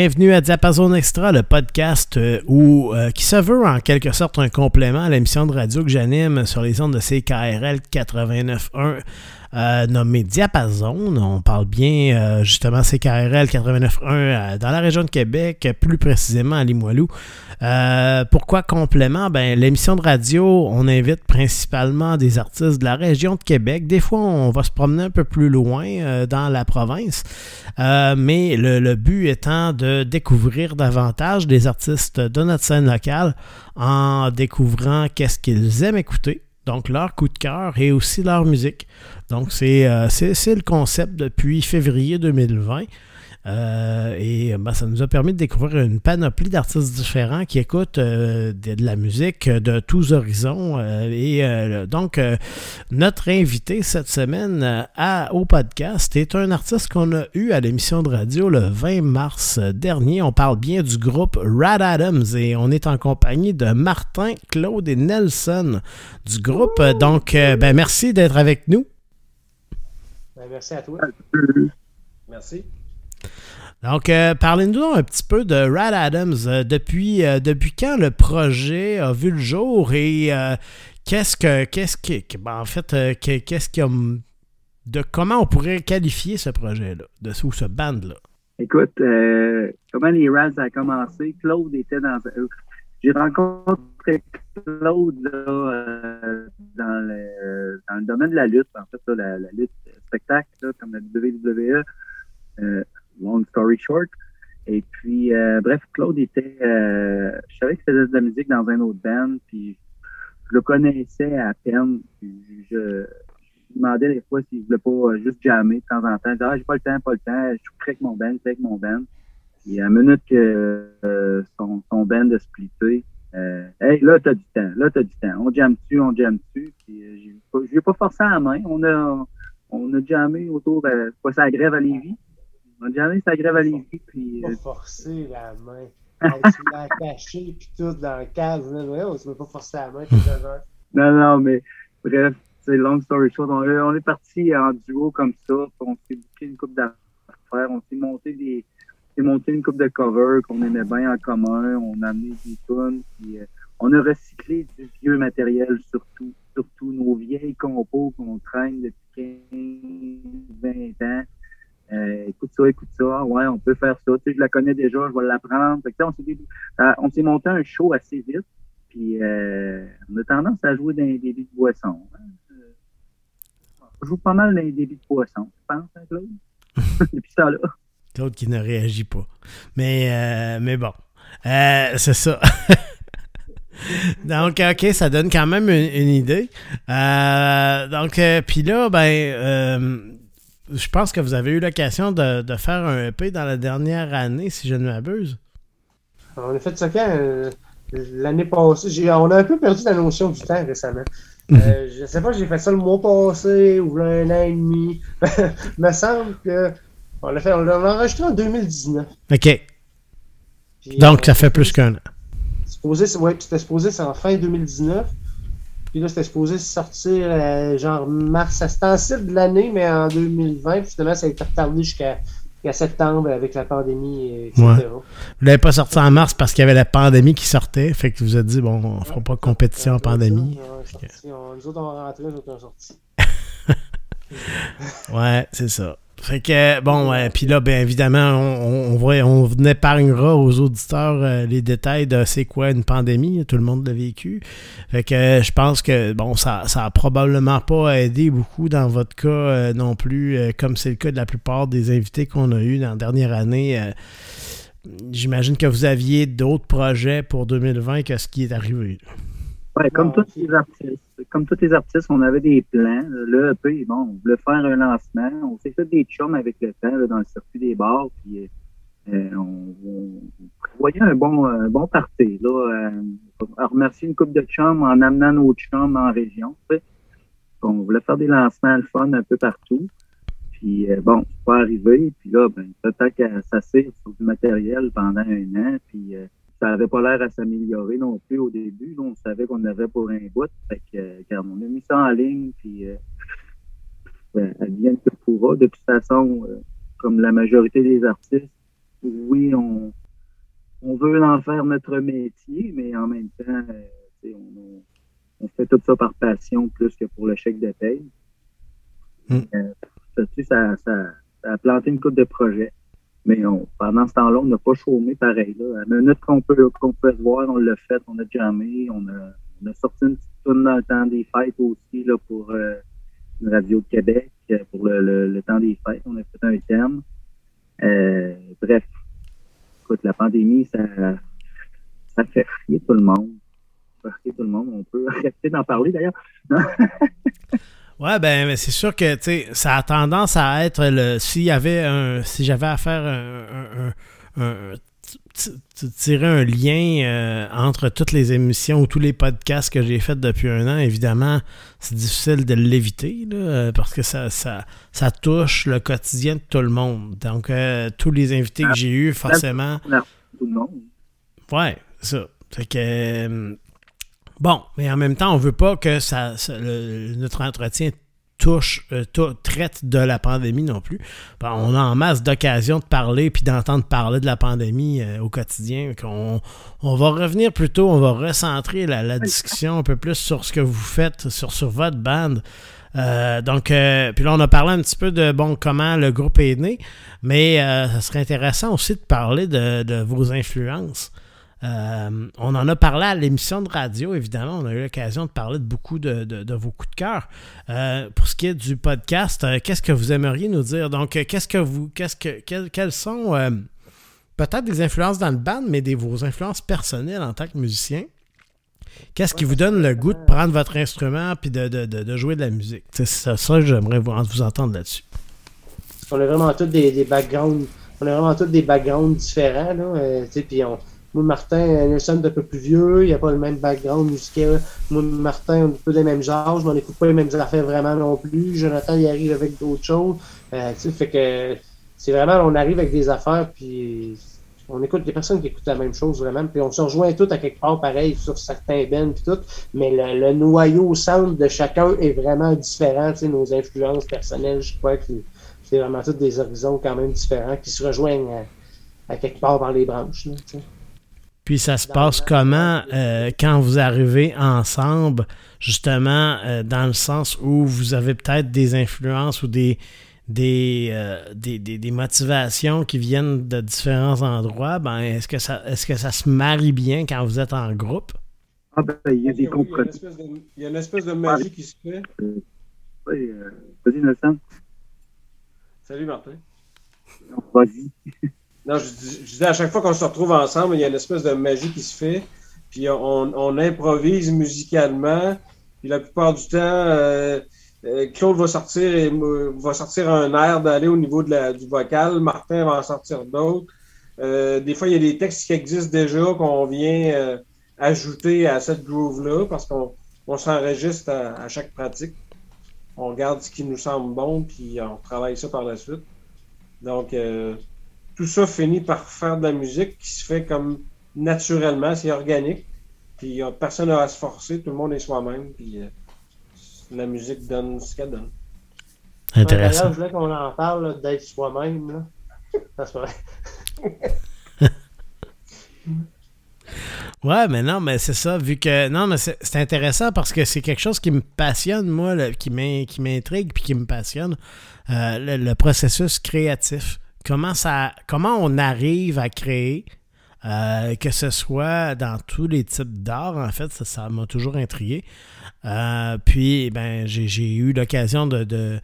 Bienvenue à Diapason Extra, le podcast euh, où, euh, qui se veut en quelque sorte un complément à l'émission de radio que j'anime sur les ondes de CKRL 89.1 euh, nommé Diapason. On parle bien euh, justement CKRL 89.1 euh, dans la région de Québec, plus précisément à Limoilou. Euh, pourquoi complément? Ben, l'émission de radio, on invite principalement des artistes de la région de Québec. Des fois, on va se promener un peu plus loin dans la province. Mais le, le, but étant de découvrir davantage des artistes de notre scène locale en découvrant qu'est-ce qu'ils aiment écouter donc leur coup de cœur et aussi leur musique. Donc c'est euh, le concept depuis février 2020. Euh, et ben, ça nous a permis de découvrir une panoplie d'artistes différents qui écoutent euh, de, de, la musique de tous horizons. Euh, et euh, donc, euh, notre invité cette semaine à, au podcast est un artiste qu'on a eu à l'émission de radio le 20 mars dernier. On parle bien du groupe Rad Adams et on est en compagnie de Martin, Claude et Nelson du groupe. Donc, ben, merci d'être avec nous. Ben, merci à toi. Merci. Donc, euh, parlez-nous un petit peu de Rad Adams. Euh, depuis, euh, depuis quand le projet a vu le jour et qu'est-ce que, qu'est-ce qui, ben, en fait, qu'est-ce qui a, de comment on pourrait qualifier ce projet-là, de ou ce band-là? Écoute, comment les Rads a commencé? Claude était dans. J'ai rencontré Claude dans, le, dans le domaine de la lutte, en fait, la, lutte spectacle, comme la WWE. Long story short. Et puis, euh, bref, Claude était, euh, je savais qu'il faisait de la musique dans un autre band, puis je le connaissais à peine. Je, je, demandais des fois s'il voulait pas juste jammer de temps en temps. Je disais, ah, j'ai pas le temps, pas le temps, je suis prêt avec mon band, suis avec mon band. Puis à la minute que euh, son, band a splitté, euh, hey, là, t'as du temps, là, t'as du temps. On jamme dessus, on jamme dessus. Puis euh, je l'ai pas forcé à la main. On a, on a jammé autour de, quoi, ça grève à Lévis. On a jamais sa grève à Lévis. Puis, pas forcer la main. tu l'as caché puis tout dans le cadre. Ouais, on se met pas forcer la main. non, non, mais bref, c'est long story short. On, on, est parti en duo comme ça. On s'est bouqué une coupe d'affaires. On s'est monté des. On monté une coupe de cover qu'on aimait bien en commun. On a amené des tunes. Puis, euh, on a recyclé du vieux matériel surtout. Surtout nos vieilles compos qu'on traîne depuis 15, 20 ans. Euh, écoute ça, écoute ça, ouais, on peut faire ça. Tu sais, je la connais déjà, je vais l'apprendre. On s'est on s'est monté un show assez vite. Puis euh, on a tendance à jouer dans les débits de boisson. Hein. On joue pas mal dans les débits de poisson, je pense, hein, Claude? Depuis ça là. Claude qui ne réagit pas. Mais, euh, mais bon. Euh, c'est ça. donc, OK, ça donne quand même une, une idée. Euh, donc, puis là, ben, je pense que vous avez eu l'occasion de, de, faire un EP dans la dernière année, si je ne m'abuse. On a fait ça quand euh, l'année passée. On a un peu perdu la notion du temps récemment. euh, je ne sais pas, j'ai fait ça le mois passé ou un an et demi. Il me semble que on l'a fait, on l'a enregistré en 2019. OK. Puis, Donc, ça fait plus qu'un an. Supposé, ouais, c'était supposé, c'est en fin 2019. Puis là, c'était supposé sortir euh, genre mars, c'était en cible de l'année, mais en 2020. Puis finalement, ça a été retardé jusqu'à septembre avec la pandémie, etc. Ouais. Vous l'avez pas sorti en mars parce qu'il y avait la pandémie qui sortait. Fait que vous avez dit, bon, on fera pas de compétition en pandémie. Sorti, on, nous autres, on rentrait, nous autres, on sorti. ouais, c'est ça. Fait que, bon, ouais, puis là, bien évidemment, on, on, on, épargnera aux auditeurs euh, les détails de c'est quoi une pandémie. Tout le monde l'a vécu. Fait que euh, je pense que, bon, ça, ça a probablement pas aidé beaucoup dans votre cas euh, non plus, euh, comme c'est le cas de la plupart des invités qu'on a eu dans la dernière année. Euh, J'imagine que vous aviez d'autres projets pour 2020 que ce qui est arrivé. Ouais, comme tous les artistes comme tous les artistes, on avait des plans. Là, bon, on voulait faire un lancement. On s'est fait des chums avec le temps là, dans le circuit des bars. Puis, euh, on, on, prévoyait un bon, un bon party. Là, euh, à remercier une coupe de chums en amenant nos chums en région. On voulait faire des lancements le fun un peu partout. Puis euh, bon, c'est pas arrivé. Puis là, ben, peut-être qu'à s'assire sur du matériel pendant un an. Puis euh, ça avait pas l'air à s'améliorer non plus au début. Là, on savait qu'on avait pour un bout. Fait que, euh, quand on a mis ça en ligne, puis euh, ben, elle vient que pourra. De toute façon, euh, comme la majorité des artistes, oui, on, on veut en faire notre métier, mais en même temps, euh, on, on, fait tout ça par passion plus que pour le chèque de paye. Mm. ça, ça, a planté une coupe de projets. Mais pendant ce temps-là, on n'a pas chômé pareil. Là. À la minute qu'on peut, qu'on peut se voir, on l'a fait, on a jamais, on a, on a sorti une petite tune dans le temps des fêtes aussi là, pour euh, une radio de Québec, euh, pour le, le, temps des fêtes. On a fait un thème. Euh, bref, écoute, la pandémie, ça, ça fait frier tout le monde. Ça fait frier tout le monde. On peut arrêter d'en parler d'ailleurs. Ouais, ben, c'est sûr que ça a tendance à être le. S'il y avait un. Si j'avais à faire un, un, tirer un lien euh, entre toutes les émissions ou tous les podcasts que j'ai faits depuis un an, évidemment, c'est difficile de l'éviter euh, parce que ça, ça, ça, touche le quotidien de tout le monde. Donc, euh, tous les invités que j'ai eus, forcément. Tout le monde. Ouais, ça. Fait que Bon, mais en même temps, on veut pas que ça, notre entretien touche, euh, traite de la pandémie non plus. on a en masse d'occasions de parler puis d'entendre parler de la pandémie euh, au quotidien. On, on, va revenir plutôt, on va recentrer la, discussion un peu plus sur ce que vous faites, sur, sur votre bande. Euh, donc, puis là, on a parlé un petit peu de bon comment le groupe est né, mais ça serait intéressant aussi de parler de vos influences. Euh, on en a parlé à l'émission de radio, évidemment. On a eu l'occasion de parler de beaucoup de, vos coups de cœur. Euh, pour ce qui est du podcast, euh, qu'est-ce que vous aimeriez nous dire? Donc, qu'est-ce que vous. Qu'est-ce que. quelles sont peut-être des influences dans le band, mais des vos influences personnelles en tant que musicien? Qu'est-ce qui vous donne le goût de prendre votre instrument et de, jouer de la musique? C'est ça, ça j'aimerais vous, vous entendre là-dessus. On a vraiment tous des, backgrounds. On a vraiment tous des backgrounds différents. Là, puis on, Martin, Nelson est un peu plus vieux, il n'a pas le même background musical. Moi, Martin, on est un peu des mêmes âges, mais on n'écoute pas les mêmes affaires vraiment non plus. Jonathan, il arrive avec d'autres choses. Euh, fait que c'est vraiment, on arrive avec des affaires, puis on écoute des personnes qui écoutent la même chose vraiment, puis on se rejoint tous à quelque part pareil sur certains bands puis tout, mais le, noyau sound de chacun est vraiment différent, tu sais, nos influences personnelles, je crois que c'est vraiment tous des horizons quand même différents qui se rejoignent à, quelque part par les branches. Puis ça se passe comment euh, quand vous arrivez ensemble, justement, euh, dans le sens où vous avez peut-être des influences ou des, euh, des, des, motivations qui viennent de différents endroits, ben, est-ce que ça est-ce que ça se marie bien quand vous êtes en groupe? Ah ben, il y a des compromis. Il y a une espèce de magie qui se fait. Oui, vas-y, Nelson. Salut, Martin. Vas-y. Non, je, disais à chaque fois qu'on se retrouve ensemble, il y a une espèce de magie qui se fait. Puis on, improvise musicalement. Puis la plupart du temps, euh, euh, Claude va sortir et va sortir un air d'aller au niveau de la, du vocal. Martin va en sortir d'autres. Euh, des fois, il y a des textes qui existent déjà qu'on vient ajouter à cette groove-là parce qu'on on, s'enregistre à, à, chaque pratique. On regarde ce qui nous semble bon, puis on travaille ça par la suite. Donc, tout ça finit par faire de la musique qui se fait comme naturellement, c'est organique. Puis personne n'a à se forcer, tout le monde est soi-même. Puis euh, la musique donne ce qu'elle donne. Intéressant. je voulais qu'on en parle d'être soi-même. Ça se Ouais, mais non, mais c'est ça, vu que. Non, mais c'est intéressant parce que c'est quelque chose qui me passionne, moi, qui m'intrigue puis qui me passionne. Euh, le, processus créatif comment, ça, comment on arrive à créer, euh, que ce soit dans tous les types d'art, en fait, ça m'a toujours intrigué. Euh, puis, ben, j'ai eu l'occasion de,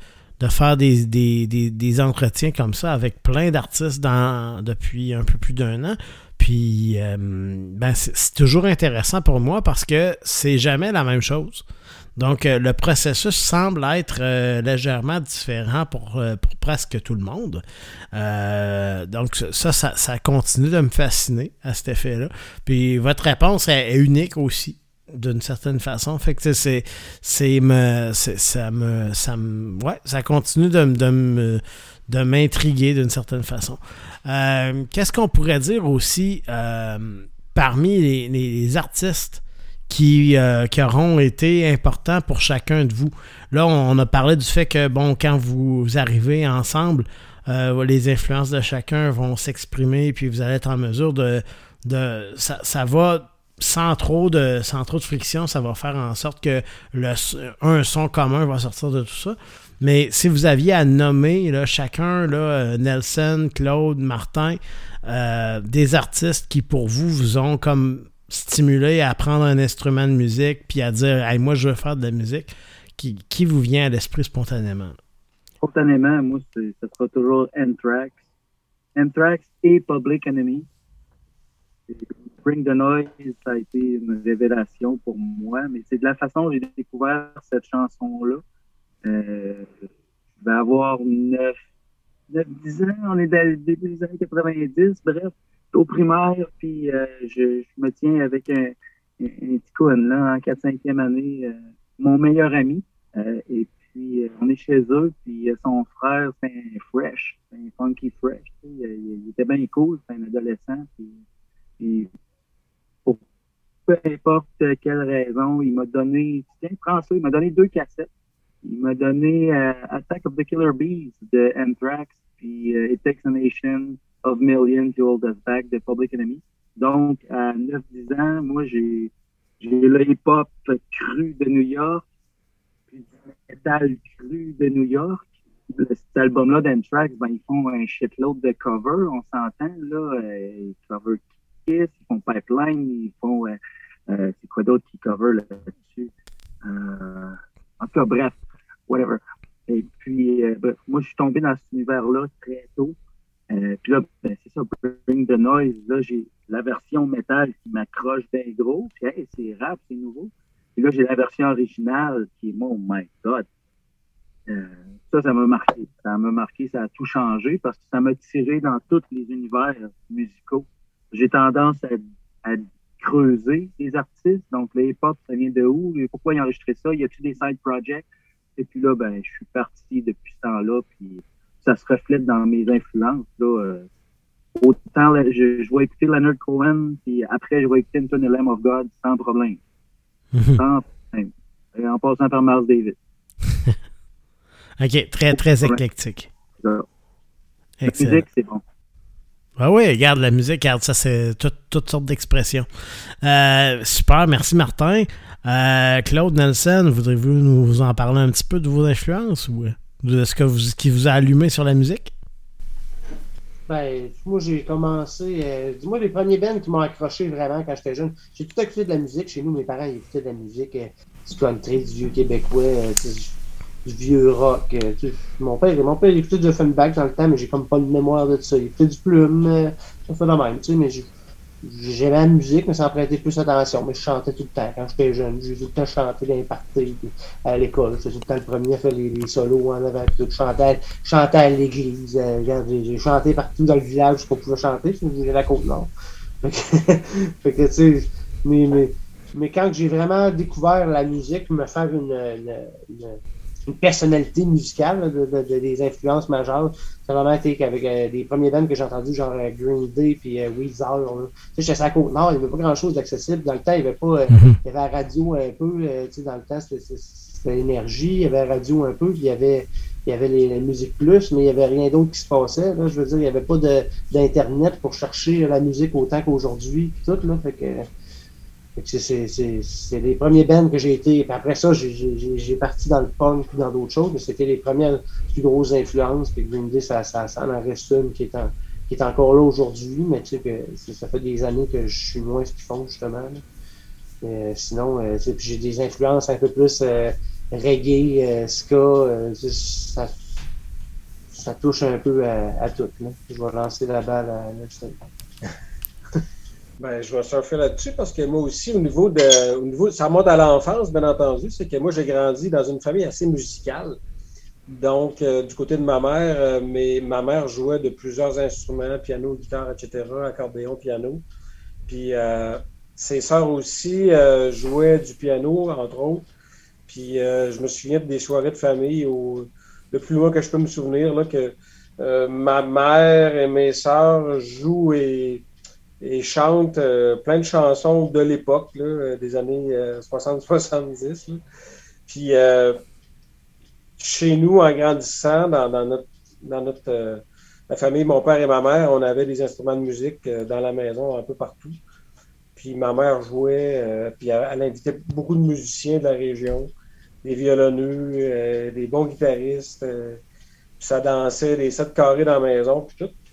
faire des, des, entretiens comme ça avec plein d'artistes depuis un peu plus d'un an. Puis, euh, ben, c'est toujours intéressant pour moi parce que c'est jamais la même chose. Donc, euh, le processus semble être euh, légèrement différent pour, euh, pour, presque tout le monde. donc, ça, ça, continue de me fasciner à cet effet-là. Puis, votre réponse est, unique aussi d'une certaine façon. Fait que c'est, c'est, me, ça me, ça me, ouais, ça continue de, de de m'intriguer d'une certaine façon. qu'est-ce qu'on pourrait dire aussi parmi les, les artistes euh, qui, auront été importants pour chacun de vous. Là, on a parlé du fait que, bon, quand vous arrivez ensemble, les influences de chacun vont s'exprimer, puis vous allez être en mesure de... de ça, va sans trop de sans trop de friction, ça va faire en sorte que le, un son commun va sortir de tout ça. Mais si vous aviez à nommer là, chacun, là, euh, Nelson, Claude, Martin, euh, des artistes qui pour vous vous ont comme stimulé à prendre un instrument de musique puis à dire hey, moi je veux faire de la musique, qui, qui vous vient à l'esprit spontanément? Spontanément, moi, ce sera toujours Anthrax. Anthrax et Public Enemy. Bring the Noise, ça a été une révélation pour moi, mais c'est de la façon dont j'ai découvert cette chanson-là. Euh, je vais avoir 9, 9, 10 ans, on est dans le début des années 90, bref, au primaire, puis euh, je, me tiens avec un, un, petit con là, en 4-5e année, euh, mon meilleur ami. Euh, et puis, on est chez eux, puis son frère, c'est un fresh, c'est un funky fresh. Il, était bien cool, c'est un adolescent, puis, puis peu importe quelle raison, il m'a donné, tiens, prends ça, il m'a donné deux cassettes. Il m'a donné Attack of the Killer Bees de Anthrax, puis It Takes a Nation of Millions to Hold Us Back de Public Enemy. Donc, à 9-10 ans, moi, j'ai, le hip-hop cru de New York, puis du metal cru de New York. Cet album-là d'Anthrax, ben, ils font un shitload de covers, on s'entend, là. Euh, ils cover Kiss, ils font Pipeline, ils font... Euh, euh, c'est quoi d'autre qui cover là-dessus? Euh, en tout cas, bref, whatever. Et puis, moi, je suis tombé dans cet univers-là très tôt. Euh, puis là, ben, c'est ça, Bring the Noise. Là, j'ai la version métal qui m'accroche bien gros. Puis, hey, c'est rap, c'est nouveau. Puis là, j'ai la version originale qui est, oh my God. Euh, ça, ça m'a marqué. Ça m'a marqué, ça a tout changé parce que ça m'a tiré dans tous les univers musicaux. J'ai tendance à, creuser les artistes. Donc, le hip-hop, ça vient de où? Pourquoi ils ont enregistré ça? Y a-t-il des side projects? Et puis là, ben, je suis parti depuis ce temps-là, puis ça se reflète dans mes influences. Là, euh, autant, je, je vais écouter Leonard Cohen, puis après, je vais écouter Into the Lamb of God sans problème. Sans problème. Et en passant par Miles Davis. OK, très, très éclectique. La musique, c'est bon. Ah oui, regarde, la musique, regarde, ça, c'est toutes sortes d'expressions. Euh, super, merci Martin. Euh, Claude Nelson, voudriez-vous nous en parler un petit peu de vos influences ou? De ce que vous, qui vous a allumé sur la musique? Ben, moi, j'ai commencé. Euh, dis-moi, les premiers bands qui m'ont accroché vraiment quand j'étais jeune. J'ai tout écouté de la musique. Chez nous, mes parents ils écoutaient de la musique, euh, du country, du vieux québécois. Euh, du vieux rock. Mon père, mon père il écoutait du Offenbach dans le temps, mais j'ai comme pas de mémoire de ça. Il écoutait du plume, ça fait de même, tu sais, mais j'aimais la musique, mais ça en prêtait plus attention. Mais je chantais tout le temps. Quand j'étais jeune, j'ai tout le temps chanté les parties à l'école. J'étais tout le temps le premier à faire les, solos en avant. Tout. Je chantais, chantais à l'église. Euh, j'ai chanté partout dans le village qu'on pouvait chanter. J'ai la côte nord. Fait que, tu sais, mais, mais, mais, quand j'ai vraiment découvert la musique, me faire une, une une personnalité musicale, de, des influences majeures. Ça a vraiment été qu'avec euh, des premiers bands que j'ai entendus, genre euh, Green Day puis euh, Weezer. Tu sais, j'étais à Côte-Nord, il n'y avait pas grand-chose d'accessible. Dans le temps, il y avait pas... Euh, mm-hmm. Il y avait la radio un peu, tu sais, dans le temps, c'était l'énergie, il y avait la radio un peu, puis il y avait il y avait les, musiques plus, mais il n'y avait rien d'autre qui se passait. Là. Je veux dire, il n'y avait pas d'Internet pour chercher la musique autant qu'aujourd'hui. Tout, là. Fait que, c'est les premiers bands que j'ai été. Puis après ça, j'ai parti dans le punk et dans d'autres choses, mais c'était les premières plus grosses influences. Puis Green Day, ça, ça, ça en reste une qui est, en, qui est encore là aujourd'hui, mais tu sais que ça fait des années que je suis moins ce qu'ils font, justement. Mais, sinon, euh, j'ai des influences un peu plus euh, reggae, euh, ska, euh, ça, ça, touche un peu à, à tout. Là. Je vais lancer la balle à, à ben, je vais surfer là-dessus parce que moi aussi, au niveau de. Au niveau, ça remonte à l'enfance, bien entendu. C'est que moi, j'ai grandi dans une famille assez musicale. Donc, euh, du côté de ma mère, euh, mais ma mère jouait de plusieurs instruments, piano, guitare, etc., accordéon, piano. Puis euh, ses sœurs aussi jouaient du piano, entre autres. Puis je me souviens des soirées de famille où, le plus loin que je peux me souvenir, là, que ma mère et mes sœurs jouent et et chante euh, plein de chansons de l'époque, euh, des années 60-70. Euh, Puis chez nous, en grandissant, dans, notre, dans notre la famille, mon père et ma mère, on avait des instruments de musique dans la maison un peu partout. Puis ma mère jouait, puis elle, invitait beaucoup de musiciens de la région, des violonneux, des bons guitaristes. puis ça dansait des sept carrés dans la maison, puis tout.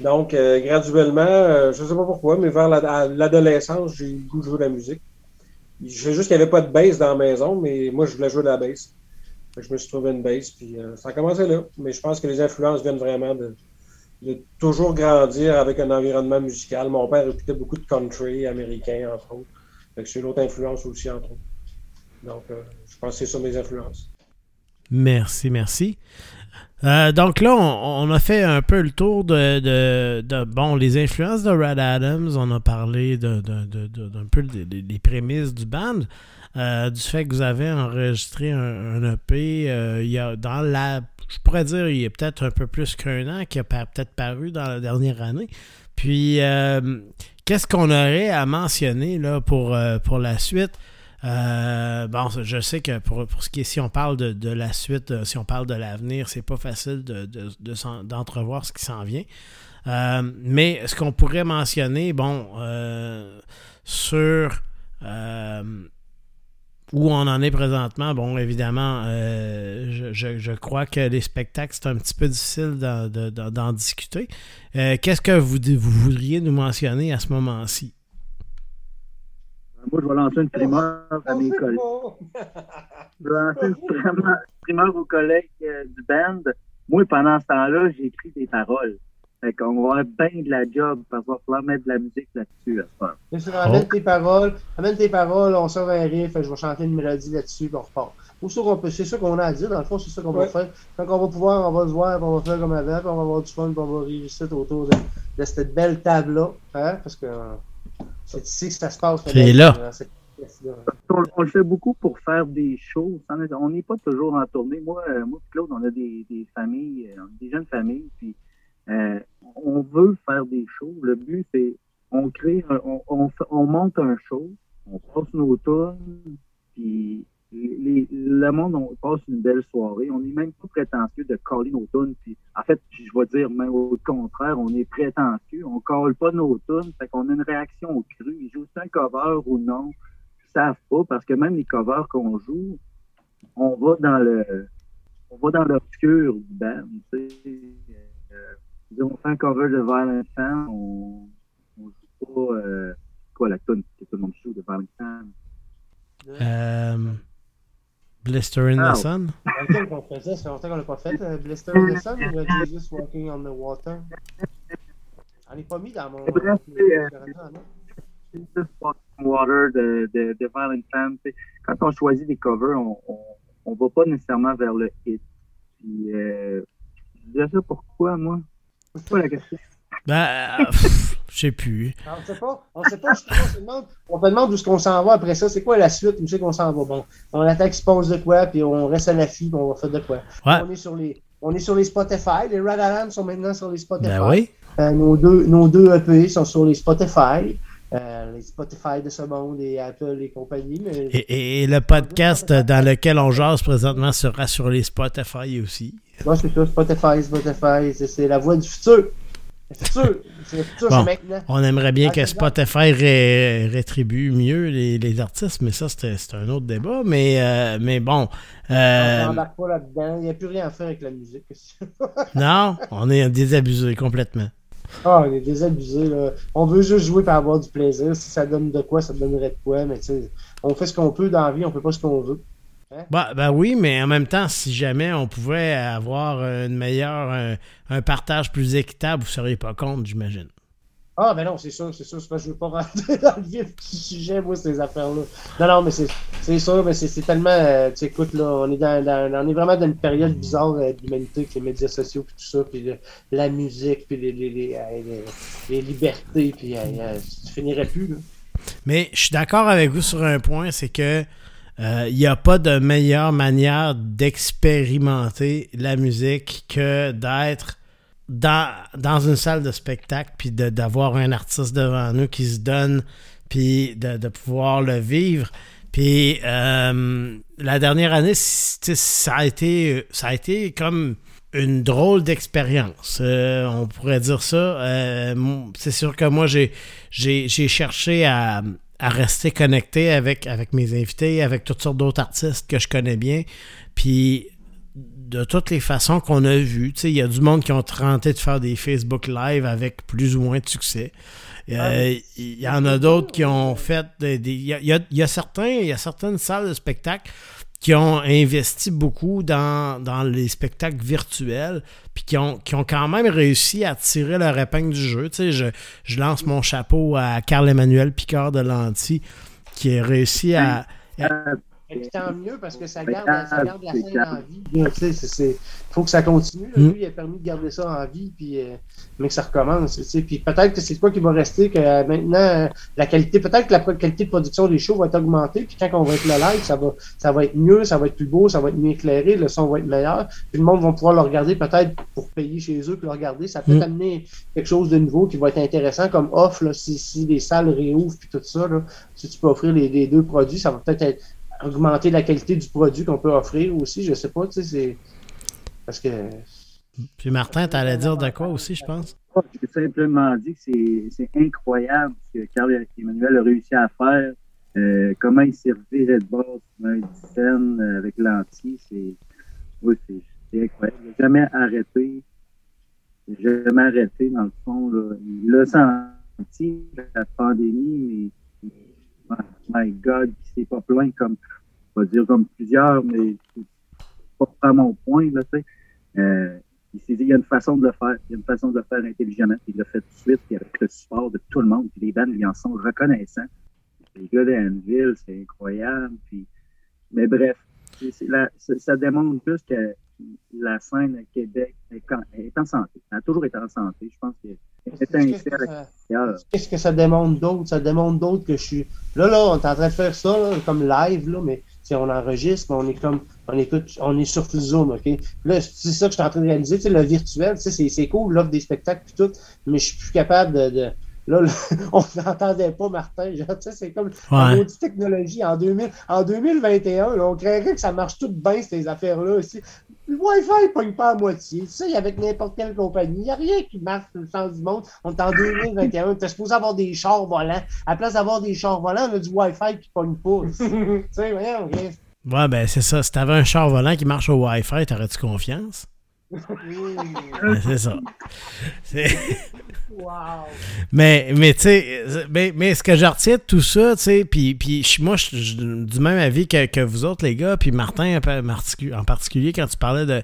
Donc, graduellement, je ne sais pas pourquoi, mais vers l'adolescence, j'ai eu le goût de jouer de la musique. Je sais juste qu'il n'y avait pas de bass dans la maison, mais moi, je voulais jouer de la bass. Je me suis trouvé une bass, puis euh, ça a commencé là. Mais je pense que les influences viennent vraiment de, toujours grandir avec un environnement musical. Mon père écoutait beaucoup de country américain, entre autres. c'est une autre influence aussi, entre autres. Donc, euh, je pense que c'est ça mes influences. Merci, merci. Euh, donc là, on, a fait un peu le tour de, bon les influences de Red Adams. On a parlé d'un peu des, prémices du band, euh, du fait que vous avez enregistré un, EP. Euh, il y a dans la, je pourrais dire, il y a peut-être un peu plus qu'un an qui a peut-être paru dans la dernière année. Puis, qu'est-ce qu'on aurait à mentionner là pour la suite? Euh, bon, je sais que pour, ce qui est, si on parle de, la suite, euh, si on parle de l'avenir, c'est pas facile d'entrevoir de, ce qui s'en vient. Euh, mais ce qu'on pourrait mentionner, bon, sur où on en est présentement, bon, évidemment, je, crois que les spectacles, c'est un petit peu difficile d'en discuter. Qu'est-ce que vous, vous voudriez nous mentionner à ce moment-ci? Moi, je vais lancer une primeur à mes collègues. Je vais lancer une primeur, aux collègues euh, du band. Moi, pendant ce temps-là, j'ai écrit des paroles. Fait qu'on va avoir bien de la job parce qu'on va falloir mettre de la musique là-dessus à Bien sûr, amène oh. tes paroles, amène tes paroles, on sort un riff, je vais chanter une mélodie là-dessus, puis on repart. C'est ça qu'on a à dire, dans le fond, c'est ça qu'on va faire. Quand on va pouvoir, on va se voir, on va faire comme avant, puis on va avoir du fun, puis on va rire autour de, de cette belle table-là. Hein? Parce que c'est ici que ça se passe. C'est là. On, le fait beaucoup pour faire des shows. On n'est pas toujours en tournée. Moi, euh, moi Claude, on a des, des familles, euh, des jeunes familles, puis euh, on veut faire des shows. Le but, c'est on crée, on, on, on, monte un show, on passe nos tunes, puis le monde on passe une belle soirée. On n'est même pas prétentieux de coller nos tunes. en fait, je vais dire même au contraire, on est prétentieux. On colle pas nos tunes. Fait qu'on a une réaction au cru. Ils jouent un cover ou non. Ils savent pas parce que même les covers qu'on joue, on va dans le on va dans l'obscur du band. Euh, on fait un cover de Violent Fan, on, on joue pas euh, quoi la tune que tout le monde joue de Violent Fan. Euh, Blister in the Sun? Lequel qu'on faisait? Ça fait longtemps qu'on l'a pas fait. Euh, Blister in the Sun ou Jesus Walking on the Water? On n'est pas mis dans mon. Bref, c'est Jesus Walking Water de, de, de Violent Fan. Quand on choisit des covers, on, on, on va pas nécessairement vers le hit. Puis, euh, je disais ça pourquoi, moi? C'est pas la question. Ben, je sais plus. On ne sait pas. On sait pas. On se demande, on se demande où est-ce qu'on s'en va après ça. C'est quoi la suite? Où c'est qu'on s'en va? Bon, on attend qu'il se passe de quoi, puis on reste à la fille, puis on va faire de quoi. On est sur les, on est sur les Spotify. Les Red Alarm sont maintenant sur les Spotify. Ben oui. Euh, nos, deux, nos deux EP sont sur les Spotify. Euh, les Spotify de ce monde et Apple et compagnie. Mais... Et, et, le podcast dans lequel on jase présentement sera sur les Spotify aussi. Moi, c'est ça, Spotify, Spotify, c'est la voix du futur. C'est sûr, c'est maintenant. On aimerait bien que Spotify rétribue mieux les, artistes, mais ça, c'est un autre débat. Mais, euh, mais bon. Euh, on n'embarque pas là-dedans. Il n'y a plus rien à faire avec la musique. non, on est désabusé complètement. Ah, on est désabusé. Là. On veut juste jouer pour avoir du plaisir. Si ça donne de quoi, ça donnerait de quoi. Mais tu sais, on fait ce qu'on peut dans la vie, on ne fait pas ce qu'on veut. Hein? Bah, ben oui, mais en même temps, si jamais on pouvait avoir une meilleure, un, partage plus équitable, vous ne seriez pas contre, j'imagine. Ah, ben non, c'est sûr, c'est sûr. C'est parce que je veux pas rentrer dans le vif du sujet, moi, ces affaires-là. Non, non, mais c'est sûr, mais c'est tellement. Euh, tu écoutes, là, on est, dans, on est vraiment dans une période bizarre euh, de l'humanité avec les médias sociaux, puis tout ça, puis la musique, puis les, les, les, euh, les libertés, puis tu finirais plus, là. Mais je suis d'accord avec vous sur un point, c'est que il euh, n'y a pas de meilleure manière d'expérimenter la musique que d'être dans, dans une salle de spectacle, puis d'avoir un artiste devant nous qui se donne, puis de, pouvoir le vivre. Puis euh, la dernière année, ça a été, ça a été comme une drôle d'expérience. Euh, on pourrait dire ça. C'est sûr que moi, j'ai, j'ai, cherché à, à, rester connecté avec, avec mes invités, avec toutes sortes d'autres artistes que je connais bien. Puis, de toutes les façons qu'on a vues, il y a du monde qui ont tenté de faire des Facebook Live avec plus ou moins de succès. Euh, il y en a d'autres qui ont fait des. Il y, a, y a certains, il y a certaines salles de spectacle qui ont investi beaucoup dans, les spectacles virtuels, puis qui ont, qui ont quand même réussi à tirer leur épingle du jeu. Tu sais, je, je lance mon chapeau à Carl-Emmanuel Picard de Lanty, qui a réussi à, et tant mieux parce que ça garde, ça garde la scène en vie. Il faut que ça continue. Mm. Lui, il a permis de garder ça en vie, puis, euh, mais que ça recommence. Puis peut-être que c'est quoi qui va rester, que euh, maintenant, euh, la qualité, peut-être que la qualité de production des shows va être augmentée, puis quand on va être le live, ça va, ça va être mieux, ça va être plus beau, ça va être mieux éclairé, le son va être meilleur. Puis le monde va pouvoir le regarder peut-être pour payer chez eux, puis le regarder. Ça peut mm. amener quelque chose de nouveau qui va être intéressant comme off, là, si, si les salles réouvrent, puis tout ça. Là, si tu peux offrir les, les deux produits, ça va peut-être être augmenter la qualité du produit qu'on peut offrir aussi. Je sais pas, tu sais, c'est. Parce que. Puis Martin, tu allais dire de quoi aussi, je pense? J'ai simplement dit que c'est incroyable ce que Carl Emmanuel a réussi à faire. Euh, comment il de bord sur un scène avec l'anti, c'est oui, c'est incroyable. Il n'a jamais arrêté. Il n'a jamais arrêté, dans le fond. Là. Il l'a senti, la pandémie, mais my God, c'est pas plein comme, on va dire comme plusieurs, mais pas mon point, là, tu sais. Euh, il y a une façon de le faire, il y a une façon de le faire intelligemment, il l'a fait tout de suite, puis avec le support de tout le monde, puis les bandes lui en sont reconnaissants. Les gars d'Anville, c'est incroyable, puis, mais bref, ça, démontre plus que la scène à Québec est, en santé. Elle a toujours été en santé. Je pense que Qu'est-ce que ça démontre d'autre? Ça démontre d'autre que je suis. Là, là, on est en train de faire ça comme live, là, mais on enregistre, mais on est comme on écoute, on est sur Zoom, OK? Là, c'est ça que je suis en train de réaliser. le virtuel, c'est cool, l'offre des spectacles et tout, mais je suis plus capable de Là, on n'entendait pas Martin. C'est comme ouais. une technologie en, 2000, en 2021. on craindrait que ça marche tout bien, ces affaires-là aussi. Le Wi-Fi ne pogne pas à moitié. Tu sais, avec n'importe quelle compagnie, il n'y a rien qui marche dans le sens du monde. On est en 2021. Tu es supposé avoir des chars volants. À la place d'avoir des chars volants, on a du Wi-Fi qui ne pogne pas. tu sais, voyons, Ouais, ben c'est ça. Si tu avais un char volant qui marche au Wi-Fi, t'aurais-tu confiance? C'est ça. Wow. Mais, mais tu sais, mais, mais, ce que je retiens de tout ça, tu sais, puis, puis moi, je suis du même avis que, que, vous autres, les gars, puis Martin en particulier, quand tu parlais de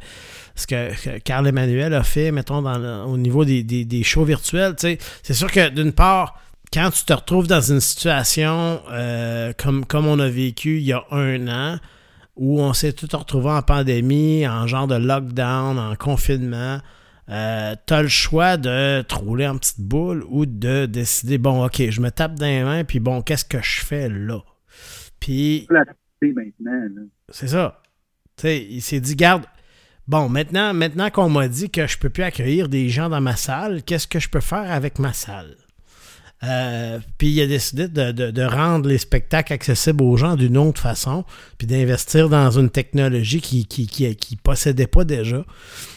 ce que Carl Emmanuel a fait, mettons, dans au niveau des, des, des shows virtuels, tu sais, c'est sûr que d'une part, quand tu te retrouves dans une situation euh, comme, comme on a vécu il y a un an, où on s'est tout retrouvé en pandémie, en genre de lockdown, en confinement, euh, tu as le choix de te rouler en petite boule ou de décider, bon, OK, je me tape dans les mains, puis bon, qu'est-ce que je fais là? Puis. C'est ça. Tu sais, il s'est dit, garde, bon, maintenant, maintenant qu'on m'a dit que je peux plus accueillir des gens dans ma salle, qu'est-ce que je peux faire avec ma salle? Euh, puis il a décidé de, rendre les spectacles accessibles aux gens d'une autre façon, puis d'investir dans une technologie qui qui, qui, possédait pas déjà.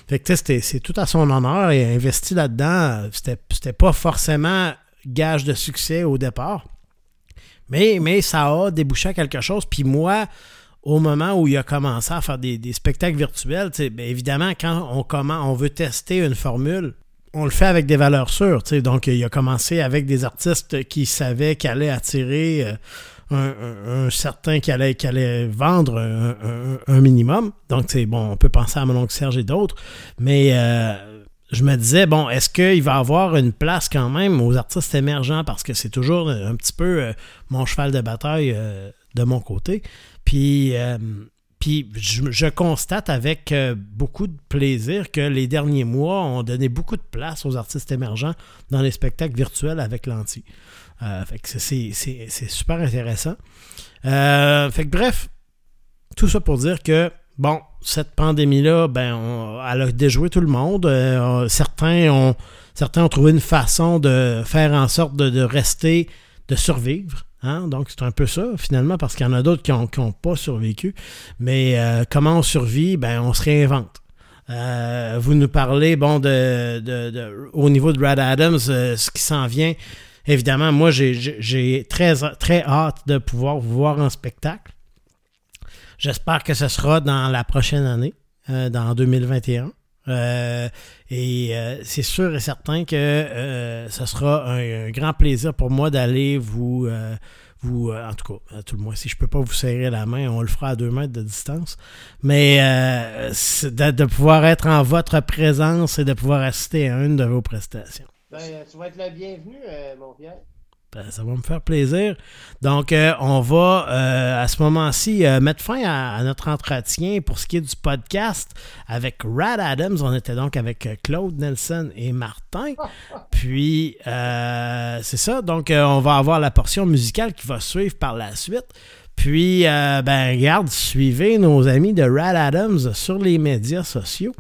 Fait que c'est tout à son honneur et investi là-dedans. C'était pas forcément gage de succès au départ. Mais, mais ça a débouché à quelque chose. Puis moi, au moment où il a commencé à faire des, spectacles virtuels, bien évidemment, quand on, comment, on veut tester une formule, on le fait avec des valeurs sûres. Donc, il a commencé avec des artistes qui savaient qu'il allait attirer euh, un, certain qui allait vendre un, minimum. Donc, c'est bon, on peut penser à mon oncle Serge et d'autres. Mais euh, je me disais, bon, est-ce qu'il va avoir une place quand même aux artistes émergents? Parce que c'est toujours un petit peu euh, mon cheval de bataille de mon côté. Puis puis je, constate avec euh, beaucoup de plaisir que les derniers mois ont donné beaucoup de place aux artistes émergents dans les spectacles virtuels avec l'anti. Euh, fait que c'est super intéressant. Euh, fait que bref, tout ça pour dire que, bon, cette pandémie-là, ben, elle a déjoué tout le monde. certains, ont, certains ont trouvé une façon de faire en sorte de rester, de survivre. Hein? Donc, c'est un peu ça, finalement, parce qu'il y en a d'autres qui n'ont pas survécu. Mais euh, comment on survit? Ben, on se réinvente. vous nous parlez, bon, de, de, au niveau de Brad Adams, ce qui s'en vient. Évidemment, moi, j'ai très, très hâte de pouvoir vous voir en spectacle. J'espère que ce sera dans la prochaine année, dans 2021. Euh, et euh, c'est sûr et certain que euh, ce sera un, grand plaisir pour moi d'aller vous, vous en tout cas, à tout le moins, si je peux pas vous serrer la main, on le fera à deux mètres de distance. Mais de, de, pouvoir être en votre présence et de pouvoir assister à une de vos prestations. Ben, tu vas être le bienvenu, mon Pierre. Ben, ça va me faire plaisir. Donc, euh, on va euh, à ce moment-ci euh, mettre fin à, notre entretien pour ce qui est du podcast avec Rad Adams. On était donc avec Claude Nelson et Martin. Puis, c'est ça. Donc, on va avoir la portion musicale qui va suivre par la suite. Puis, euh, ben, regarde, suivez nos amis de Rad Adams sur les médias sociaux.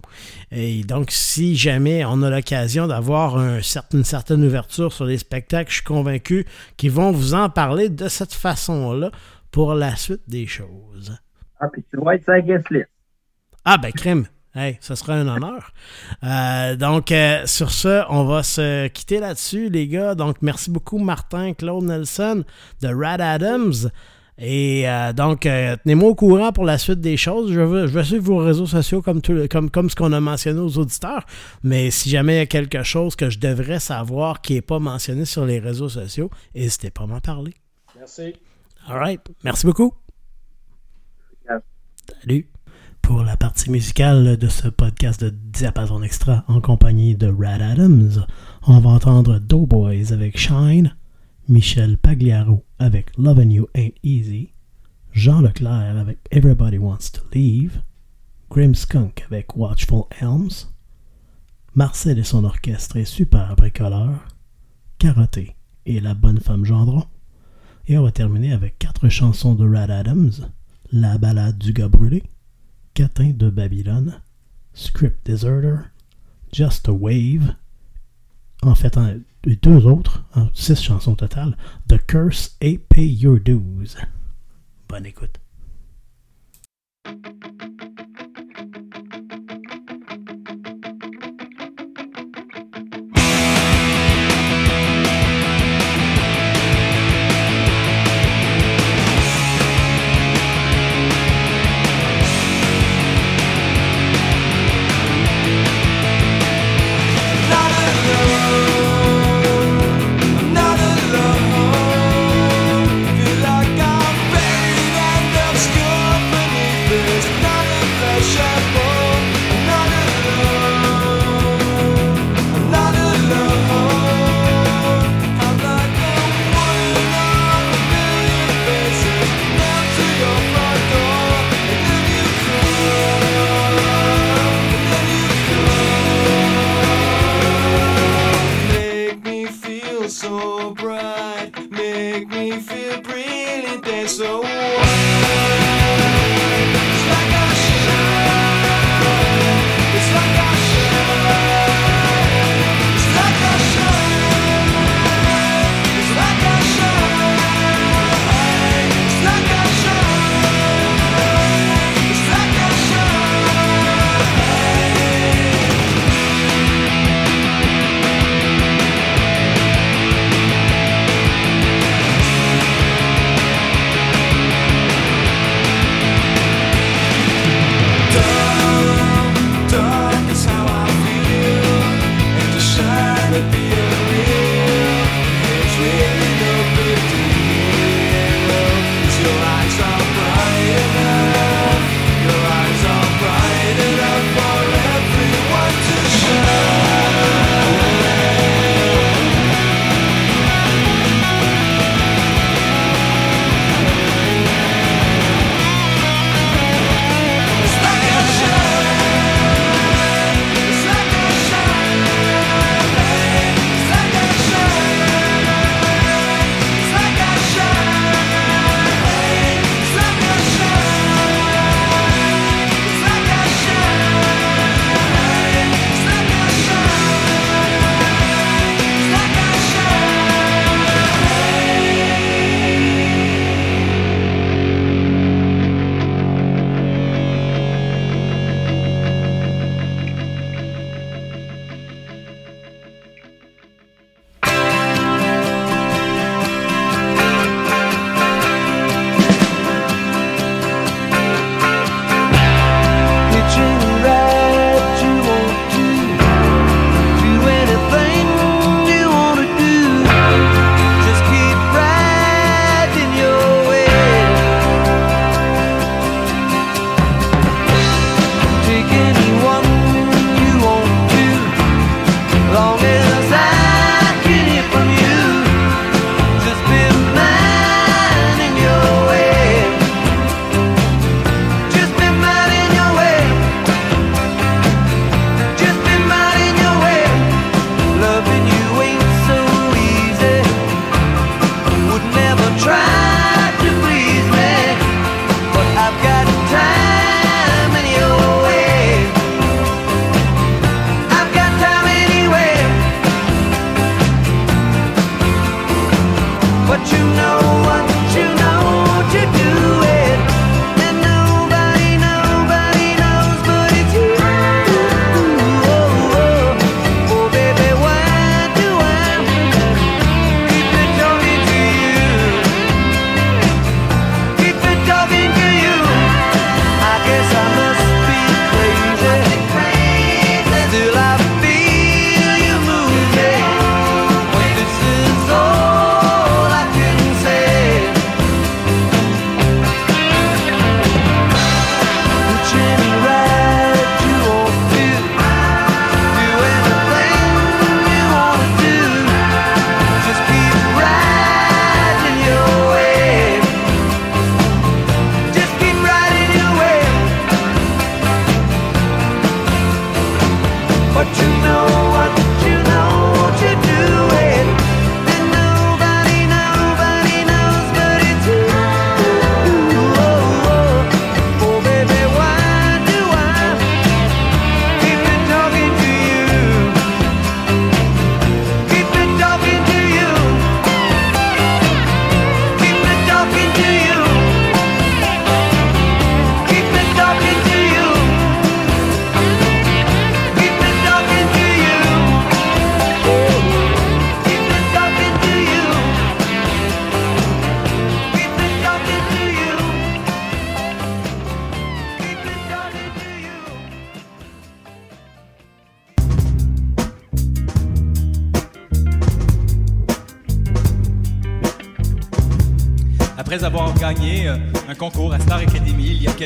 Et donc, si jamais on a l'occasion d'avoir une certaine ouverture sur les spectacles, je suis convaincu qu'ils vont vous en parler de cette façon-là pour la suite des choses. Ah, puis tu vas être sa guest list. Ah, ben, crime. Hey, ce sera un honneur. Euh, donc, euh, sur ce, on va se quitter là-dessus, les gars. Donc, merci beaucoup, Martin, Claude Nelson de Rad Adams. Et euh, donc, euh, tenez-moi au courant pour la suite des choses. Je vais, je suivre vos réseaux sociaux comme, comme, comme ce qu'on a mentionné aux auditeurs. Mais si jamais il y a quelque chose que je devrais savoir qui n'est pas mentionné sur les réseaux sociaux, n'hésitez pas à m'en parler. Merci. All right. Merci beaucoup. Salut. Pour la partie musicale de ce podcast de Diapason Extra en compagnie de Rad Adams, on va entendre Doughboys avec Shine. Michel Pagliaro avec Loving You Ain't Easy, Jean Leclerc avec Everybody Wants to Leave, Grim Skunk avec Watchful Elms, Marcel et son orchestre est super bricoleur, Carotté et La Bonne Femme Gendron, et on va terminer avec quatre chansons de Rad Adams, La Ballade du gars brûlé, Catin de Babylone, Script Deserter, Just a Wave, en fait, deux autres, six chansons totales, The Curse et Pay Your Dues. Bonne écoute.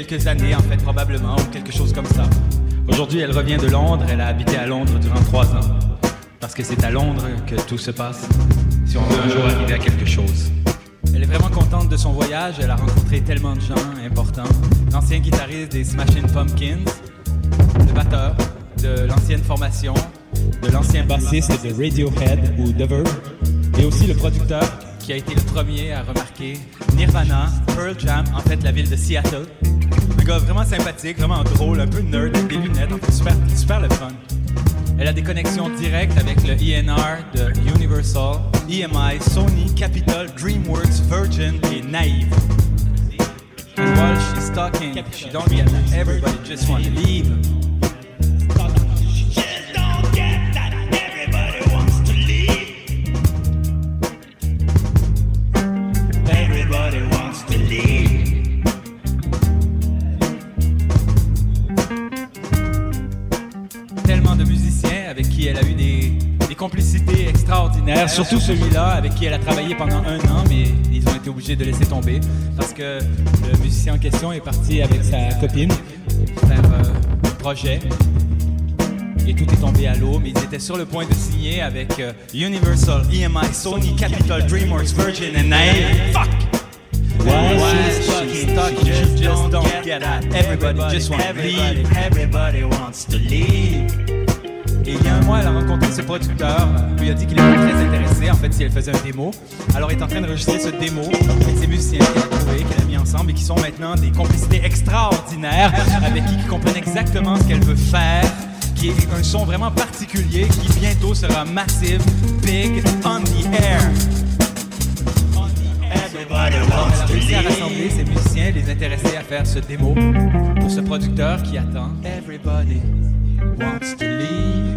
Quelques années, en fait, probablement, ou quelque chose comme ça. Aujourd'hui, elle revient de Londres. Elle a habité à Londres durant trois ans. Parce que c'est à Londres que tout se passe, si on veut un jour arriver à quelque chose. Elle est vraiment contente de son voyage. Elle a rencontré tellement de gens importants. L'ancien guitariste des Smashing Pumpkins, le batteur de l'ancienne formation, de l'ancien bassiste de Radiohead ou The Verve, et aussi le producteur qui a été le premier à remarquer Nirvana, Pearl Jam, en fait la ville de Seattle. Gars vraiment sympathique, vraiment drôle, un peu nerd, avec des lunettes, en fait super, super le fun. Elle a des connexions directes avec le ENR de Universal, EMI, Sony, Capitol, DreamWorks, Virgin et Naive. While she's talking, she don't get everybody just want to leave. Surtout celui-là avec qui elle a travaillé pendant un an, mais ils ont été obligés de laisser tomber parce que le musicien en question est parti avec sa copine faire euh, un projet et tout est tombé à l'eau, mais ils étaient sur le point de signer avec euh, Universal, EMI, Sony, Capitol, DreamWorks, Virgin et Naive. Fuck! Why she's stuck, she just don't get that. Everybody just wants to leave. Everybody wants to leave. Et il y a un mois, elle a rencontré ce producteur, lui a dit qu'il était très intéressé, en fait, si elle faisait un démo. Alors, elle est en train d'enregistrer ce démo avec ses musiciens qu'elle a trouvés, qu'elle a mis ensemble et qui sont maintenant des complicités extraordinaires avec qui qui comprennent exactement ce qu'elle veut faire qui est un son vraiment particulier qui bientôt sera massive, big, on the air. Elle a réussi à rassembler ses musiciens, les intéresser à faire ce démo pour ce producteur qui attend Everybody wants to leave.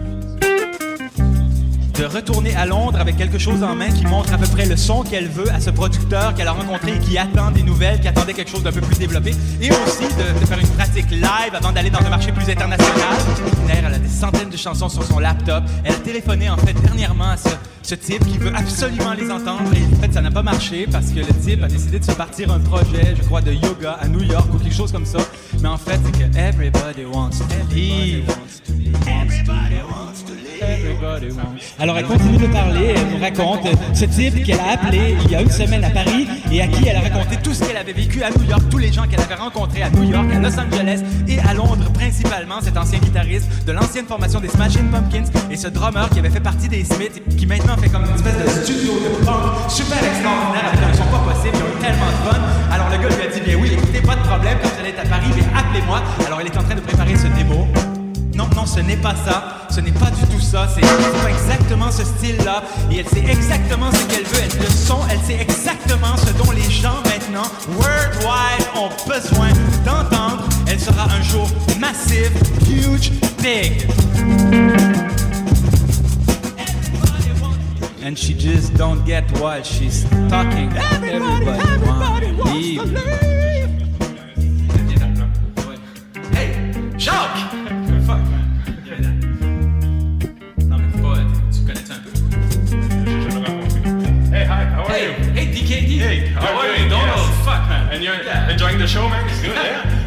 De retourner à Londres avec quelque chose en main qui montre à peu près le son qu'elle veut à ce producteur qu'elle a rencontré et qui attend des nouvelles, qui attendait quelque chose d'un peu plus développé, et aussi de, faire une pratique live avant d'aller dans un marché plus international. Elle a des centaines de chansons sur son laptop. Elle a téléphoné en fait dernièrement à ce, type qui veut absolument les entendre et en fait ça n'a pas marché parce que le type a décidé de se partir un projet, je crois, de yoga à New York ou quelque chose comme ça. Mais en fait, c'est que everybody wants to leave. Everybody wants to Alors elle continue de parler, elle nous raconte ce type qu'elle a appelé il y a une semaine à Paris et à qui elle a raconté tout ce qu'elle avait vécu à New York, tous les gens qu'elle avait rencontrés à New York, à Los Angeles et à Londres principalement, cet ancien guitariste de l'ancienne formation des Smashing Pumpkins et ce drummer qui avait fait partie des Smiths et qui maintenant fait comme une espèce de studio de punk super extraordinaire avec un son pas possible, ils ont eu tellement de fun. Alors le gars lui a dit, bien oui, écoutez, pas de problème, quand être à Paris, mais appelez-moi. Alors elle est en train de préparer ce démo. Non, non, ce n'est pas ça. Ce n'est pas du tout ça. C'est pas exactement ce style-là. Et elle sait exactement ce qu'elle veut. Elle le son, elle sait exactement ce dont les gens maintenant, worldwide, ont besoin d'entendre. Elle sera un jour massive, huge, big. And she just don't get why she's talking. Everybody, wanna leave. Hey, Jacques! And you're Yeah. enjoying the show, man? It's good, yeah?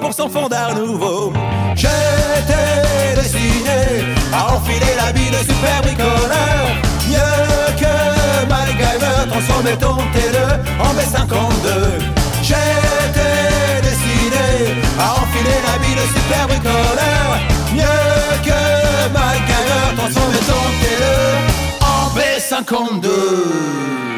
pour son fond d'art nouveau. J'étais destiné à enfiler la l'habit de super bricoleur. Mieux que Mike Malgamer, transformait ton T2 en B52. J'étais destiné à enfiler la l'habit de super bricoleur. Mieux que Mike Malgamer, transformait ton T2 en B52.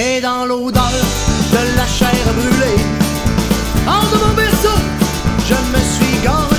et dans l'odeur de la chair brûlée. Hors de mon berceau, je me suis gardé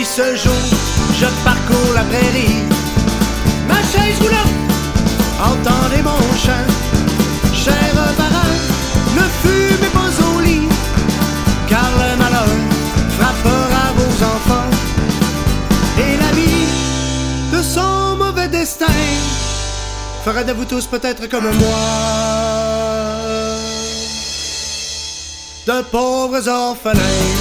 Depuis ce jour, je parcours la prairie. Ma chaise roulante, entendez mon chant. Cher parrain, ne fumez pas au lit, car le malheur frappera vos enfants. Et l'ami de son mauvais destin fera de vous tous peut-être comme moi. De pauvres orphelins.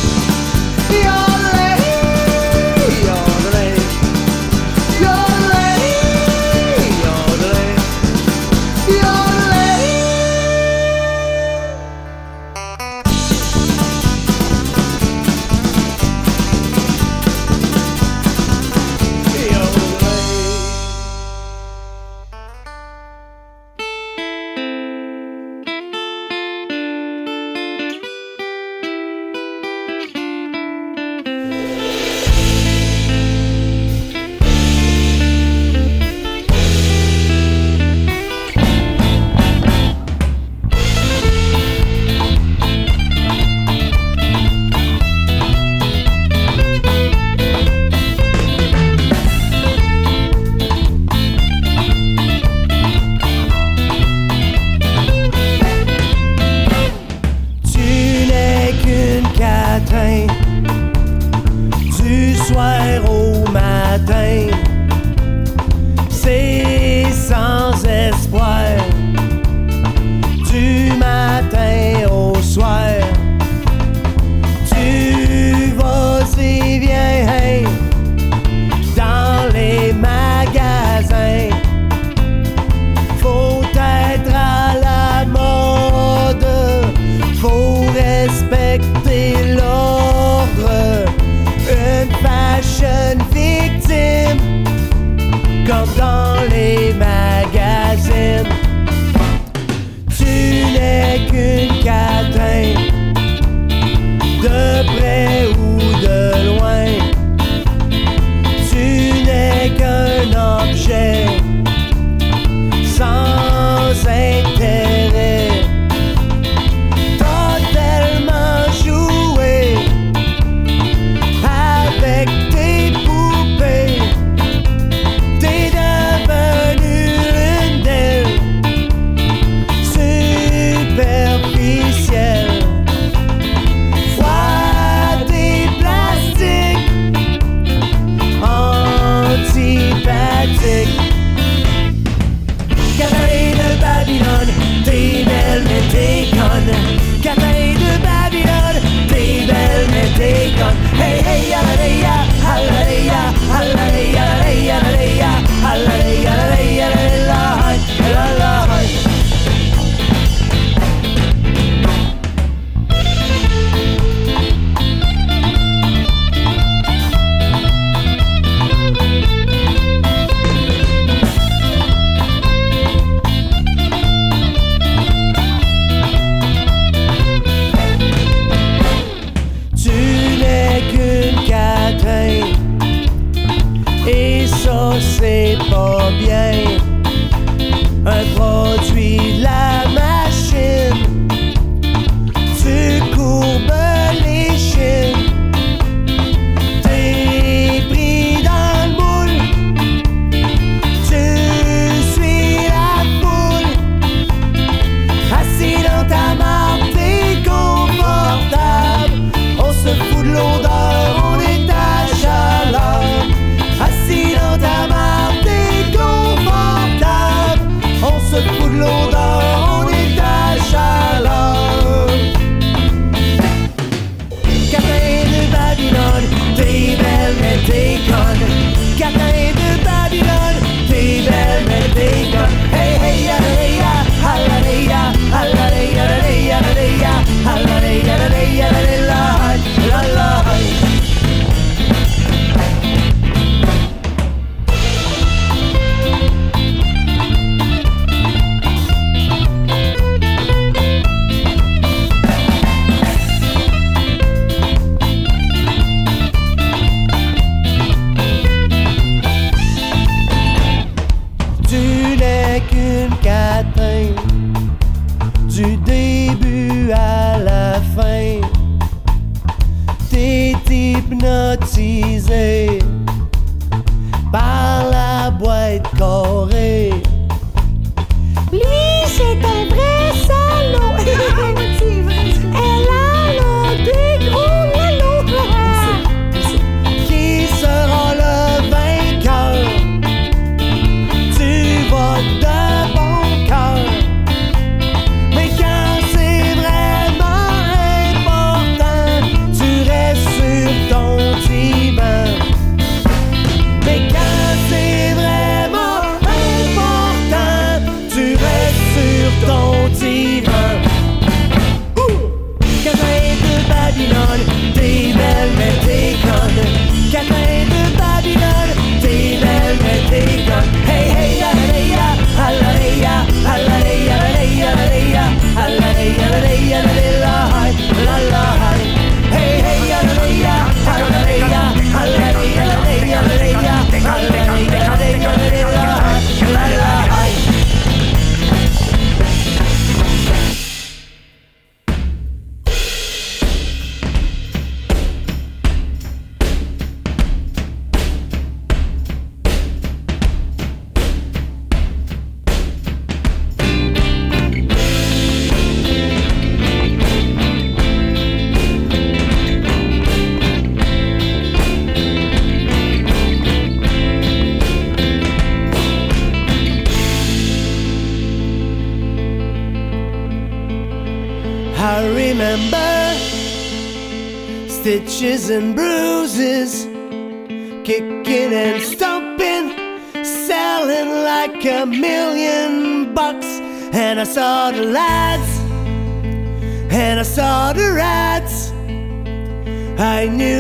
I knew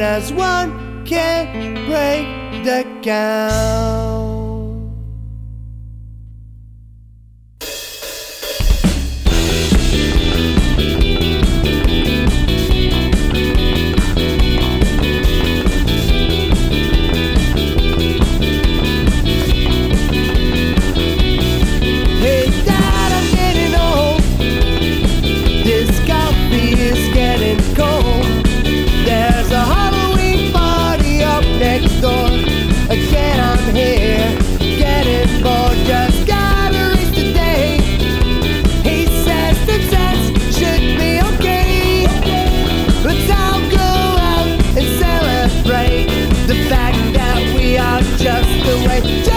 as well. Just the way,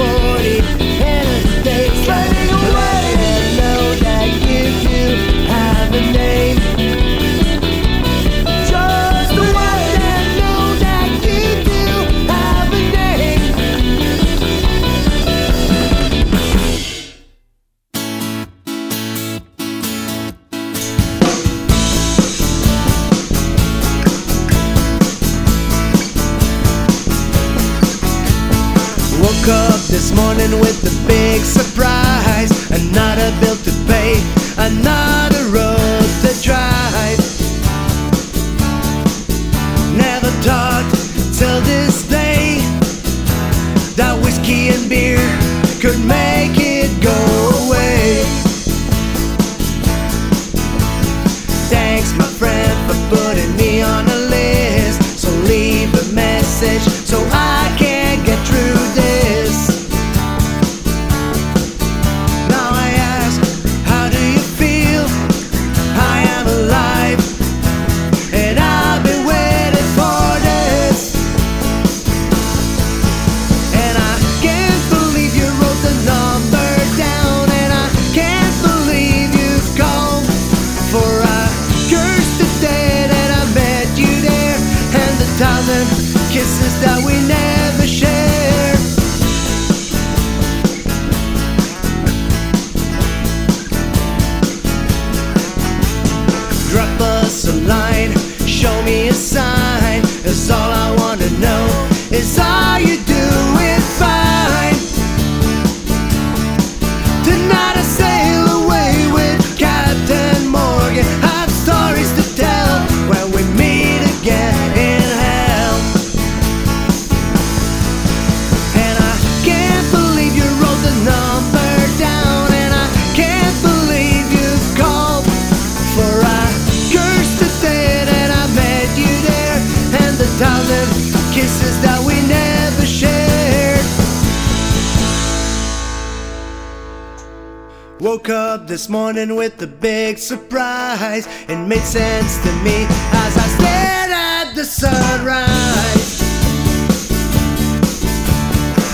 amor. Woke up this morning with a big surprise. It made sense to me as I stared at the sunrise.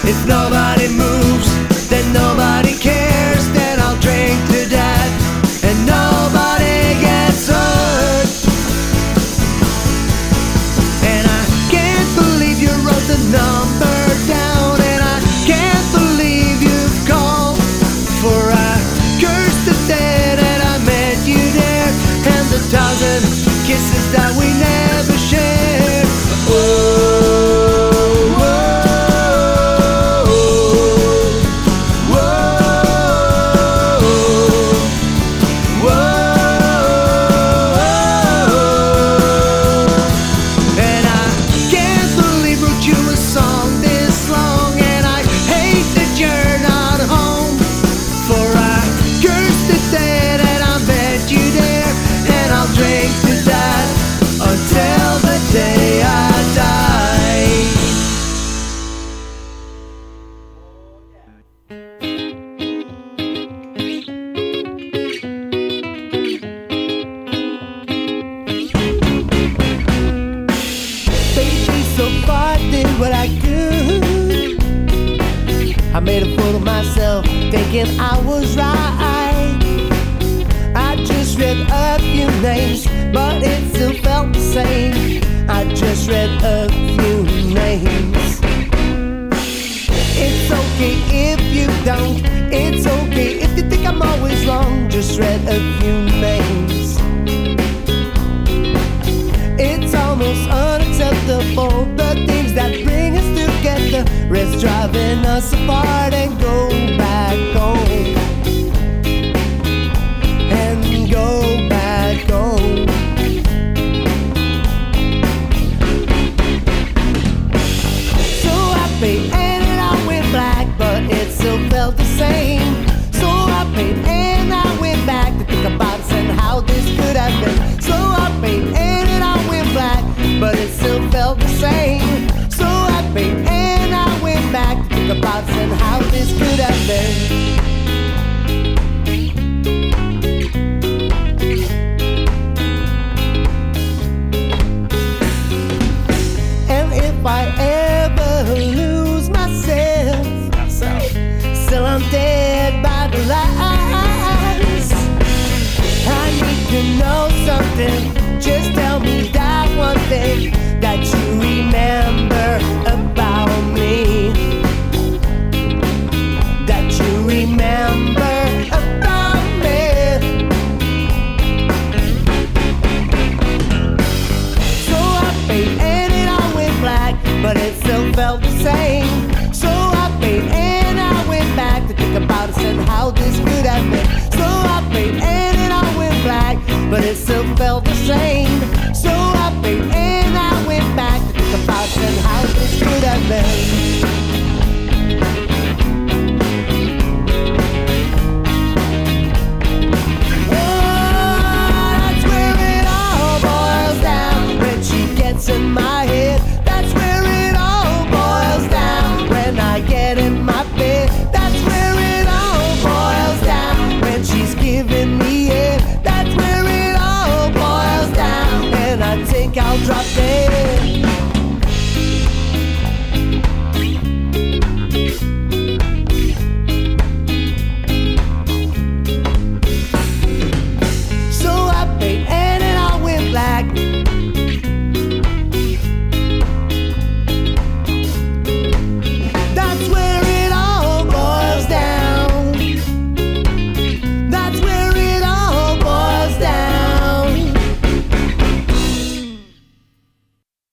If nobody. about and how this could have been.